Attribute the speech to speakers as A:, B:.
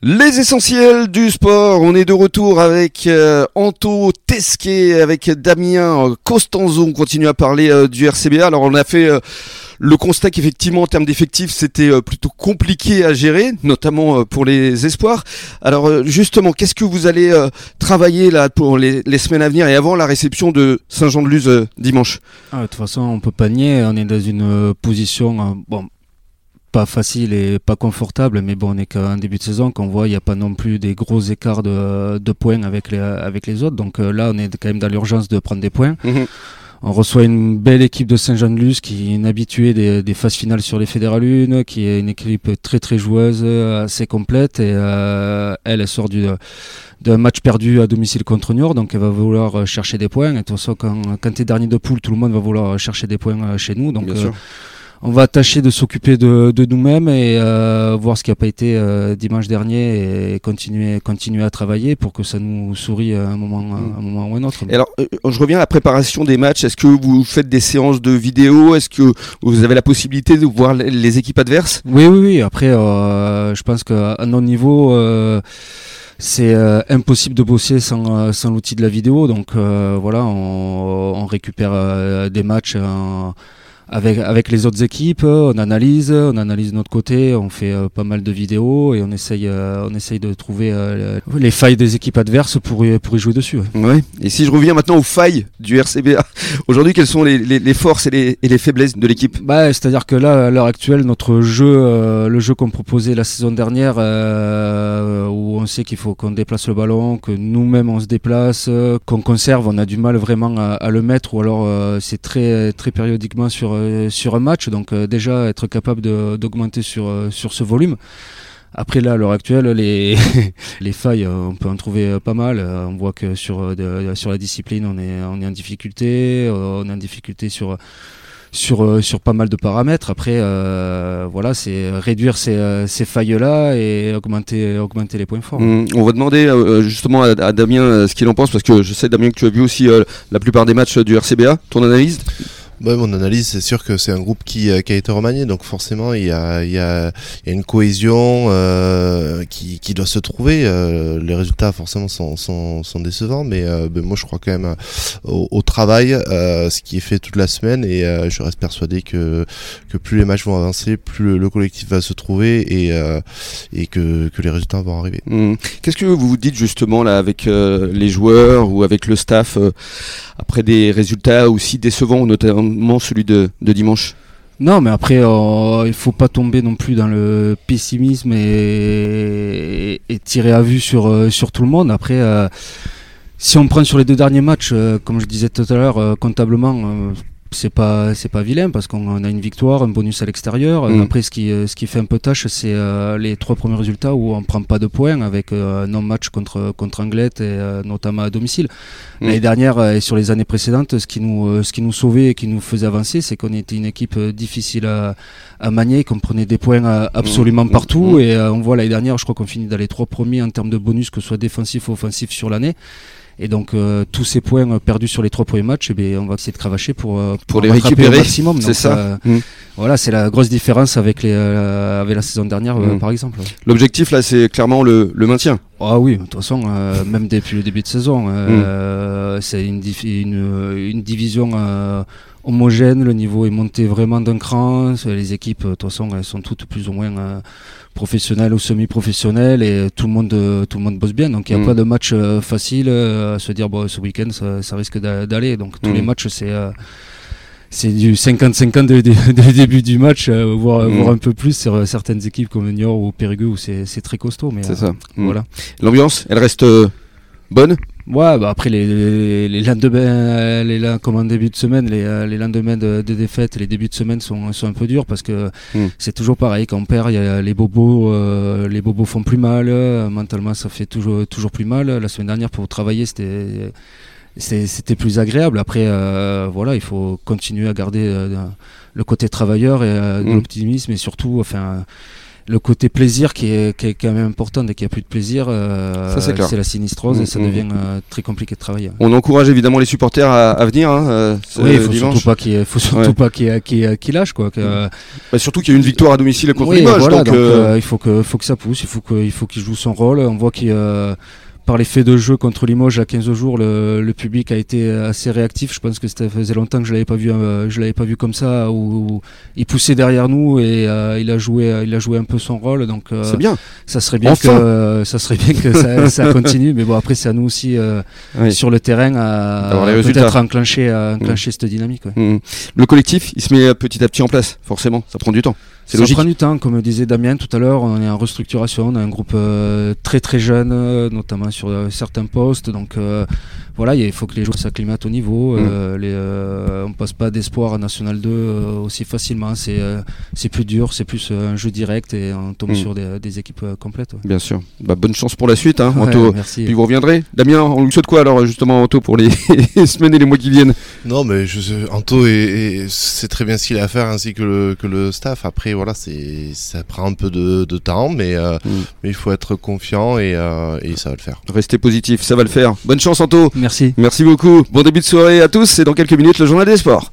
A: Les essentiels du sport, on est de retour avec euh, Anto Tesquet, avec Damien Costanzo, on continue à parler euh, du RCBA. Alors on a fait euh, le constat qu'effectivement en termes d'effectifs c'était plutôt compliqué à gérer, notamment pour les espoirs. Alors justement, qu'est-ce que vous allez travailler là pour les, semaines à venir et avant la réception de Saint-Jean-de-Luz dimanche?
B: Ah, De toute façon, on peut pas nier, on est dans une position bon pas facile et pas confortable, mais bon, on est qu'en début de saison, qu'on voit, il n'y a pas non plus des gros écarts de, de, points avec les, avec les autres. Donc euh, là, on est quand même dans l'urgence de prendre des points. Mhm. On reçoit une belle équipe de Saint-Jean-de-Luz qui est une habituée des, des, phases finales sur les Fédéralunes, qui est une équipe très très joueuse, assez complète. Et euh, elle, elle sort du d'un match perdu à domicile contre Niort, donc elle va vouloir chercher des points. Et de toute façon, quand, quand tu es dernier de poule, tout le monde va vouloir chercher des points euh, chez nous. Donc, on va tâcher de s'occuper de, nous-mêmes et euh, voir ce qui n'a pas été euh, dimanche dernier et continuer, continuer à travailler pour que ça nous sourie à un moment, un moment ou un autre.
A: Et alors, euh, je reviens à la préparation des matchs. Est-ce que vous faites des séances de vidéo? Est-ce que vous avez la possibilité de voir les équipes adverses?
B: Oui, oui, oui. Après, je pense qu'à notre niveau c'est impossible de bosser sans, sans l'outil de la vidéo. Donc voilà, on, on récupère des matchs en, avec, avec les autres équipes, on analyse, on analyse de notre côté, on fait euh, pas mal de vidéos et on essaye, euh, on essaye de trouver euh, les failles des équipes adverses pour y, pour y jouer dessus.
A: Ouais. Et si je reviens maintenant aux failles du RCBA, aujourd'hui, quelles sont les, les, les forces et les, et les, faiblesses de l'équipe?
B: Bah, C'est-à-dire que là, à l'heure actuelle, notre jeu, le jeu qu'on proposait la saison dernière, où on sait qu'il faut qu'on déplace le ballon, que nous-mêmes on se déplace, qu'on conserve, on a du mal vraiment à, à le mettre, ou alors c'est très, très périodiquement sur sur un match. Donc euh, déjà être capable d'augmenter sur, euh, sur ce volume. Après là, à l'heure actuelle, les, les failles, on peut en trouver pas mal. On voit que sur, la discipline, on est, en difficulté. On est en difficulté sur, pas mal de paramètres. Après, voilà, c'est réduire ces, failles-là et augmenter, les points forts.
A: Mmh. on va demander justement à Damien ce qu'il en pense, parce que je sais, Damien, que tu as vu aussi la plupart des matchs du RCBA. Ton analyse?
C: Bah, mon analyse, c'est sûr que c'est un groupe qui, euh, qui, a été remanié, donc forcément il y a, il y il y a une cohésion euh, qui, doit se trouver. Euh, les résultats forcément sont, sont, sont décevants, mais euh, ben, moi je crois quand même au, au travail, ce qui est fait toute la semaine, et je reste persuadé que, que plus les matchs vont avancer, plus le, collectif va se trouver et, et que, que les résultats vont arriver.
A: Mmh. Qu'est-ce que vous vous dites justement là avec les joueurs ou avec le staff après des résultats aussi décevants, notamment celui de, dimanche?
B: Non, mais après, euh, il faut pas tomber non plus dans le pessimisme et, tirer à vue sur, euh, sur tout le monde. Après, euh, si on prend sur les deux derniers matchs, comme je disais tout à l'heure, comptablement, c'est pas c'est pas vilain parce qu'on a une victoire, un bonus à l'extérieur. Mm. Après, ce qui ce qui fait un peu tâche, c'est les trois premiers résultats où on prend pas de points avec un non match contre contre Anglette et notamment à domicile. Mm. L'année dernière et sur les années précédentes, ce qui nous ce qui nous sauvait et qui nous faisait avancer, c'est qu'on était une équipe difficile à, à manier, qu'on prenait des points absolument mm. partout. Et on voit l'année dernière, je crois qu'on finit dans les trois premiers en termes de bonus, que ce soit défensif ou offensif sur l'année. Et donc euh, tous ces points euh, perdus sur les trois premiers matchs, eh bien, on va essayer de cravacher pour,
A: euh, pour, les récupérer au
B: maximum.
A: C'est ça.
B: Mmh. Voilà, c'est la grosse différence avec les avec la saison dernière mmh. par exemple.
A: L'objectif là, c'est clairement le, le, maintien.
B: Ah oui, de toute façon, même depuis le début de saison, mmh. c'est une, une, une, division homogène, le niveau est monté vraiment d'un cran, les équipes, de toute façon, elles sont toutes plus ou moins euh, professionnelles ou semi-professionnelles et tout le monde tout le monde bosse bien. Donc il n'y a mm. pas de match euh, facile euh, à se dire bon ce week-end ça, risque d'aller. Donc tous les mm. matchs c'est c'est du 50-50 dès le début du match, voire, mm. un peu plus sur certaines équipes comme Niort ou Périgueux où c'est très costaud. Mais
A: c'est ça. Voilà. L'ambiance, elle reste bonne?
B: Ouais, bah après les, les, lendemains, les, comme en début de semaine, les, euh, les lendemains de, de défaite, les débuts de semaine sont, sont un peu durs parce que hmm. c'est toujours pareil. Quand on perd, y a les bobos, euh, les bobos font plus mal. Euh, mentalement, ça fait toujours, toujours plus mal. La semaine dernière, pour travailler, c'était c'était plus agréable. Après, voilà, il faut continuer à garder le côté travailleur et hmm. l'optimisme et surtout, enfin le côté plaisir qui est, qui est quand même important. Dès qu'il n'y a plus de plaisir, euh,
A: Ça, c'est clair.
B: la sinistrose
A: Mm,
B: et ça
A: mm.
B: devient euh, très compliqué de travailler.
A: On encourage évidemment les supporters à, à venir hein, euh,
B: Oui, il faut
A: dimanche.
B: surtout pas qu'il faut surtout
A: Ouais.
B: pas qu'il qu'il qu'il lâche quoi. que-
A: Bah, surtout qu'il y a une victoire à domicile contre
B: Oui,
A: Limoges.
B: voilà,
A: donc,
B: donc,
A: euh,
B: euh, il faut que, faut que ça pousse, il faut que- il faut qu'il joue son rôle. On voit qu'il, euh, par l'effet de jeu contre Limoges à 15 jours, le, le public a été assez réactif. Je pense que ça faisait longtemps que je l'avais pas vu, euh, je l'avais pas vu comme ça, où, où il poussait derrière nous et euh, il a joué, il a joué un peu son rôle. Donc euh,
A: c'est bien.
B: ça serait bien
A: Enfin.
B: que, euh, ça serait bien que ça, ça continue. Mais bon, après c'est à nous aussi euh,
A: Oui.
B: sur le terrain à
A: les
B: peut-être à enclencher, à enclencher cette dynamique. ouais.
A: Mm. Le collectif, il se met petit à petit en place, forcément. Ça prend du temps. C'est
B: Ça
A: logique.
B: prend du temps, comme disait Damien tout à l'heure, on est en restructuration, on a un groupe euh, très très jeune, euh, notamment sur euh, certains postes, donc euh, voilà, il faut que les joueurs s'acclimatent au niveau,
A: Mm.
B: euh, les, euh, on passe pas d'espoir à National 2 euh, aussi facilement, c'est euh, c'est plus dur, c'est plus euh, un jeu direct et on tombe
A: Mm.
B: sur des, des équipes euh, complètes. ouais.
A: Bien sûr. Bah, bonne chance pour la suite, hein,
B: Ouais,
A: Anto.
B: merci.
A: Puis vous reviendrez. Damien, on lui souhaite quoi alors justement Anto pour les semaines et les mois qui viennent?
C: Non, mais je sais, Anto est, est- sait très bien ce qu'il a à faire ainsi que le, que le staff. Après, voilà, c'est, ça prend un peu de, de temps, mais, euh,
A: Mm.
C: mais il faut être confiant et, euh, et ça va le faire.
A: Restez positif, ça va le faire. Bonne chance Anto. Merci. Beaucoup. Bon début de soirée à tous et dans quelques minutes le journal des sports.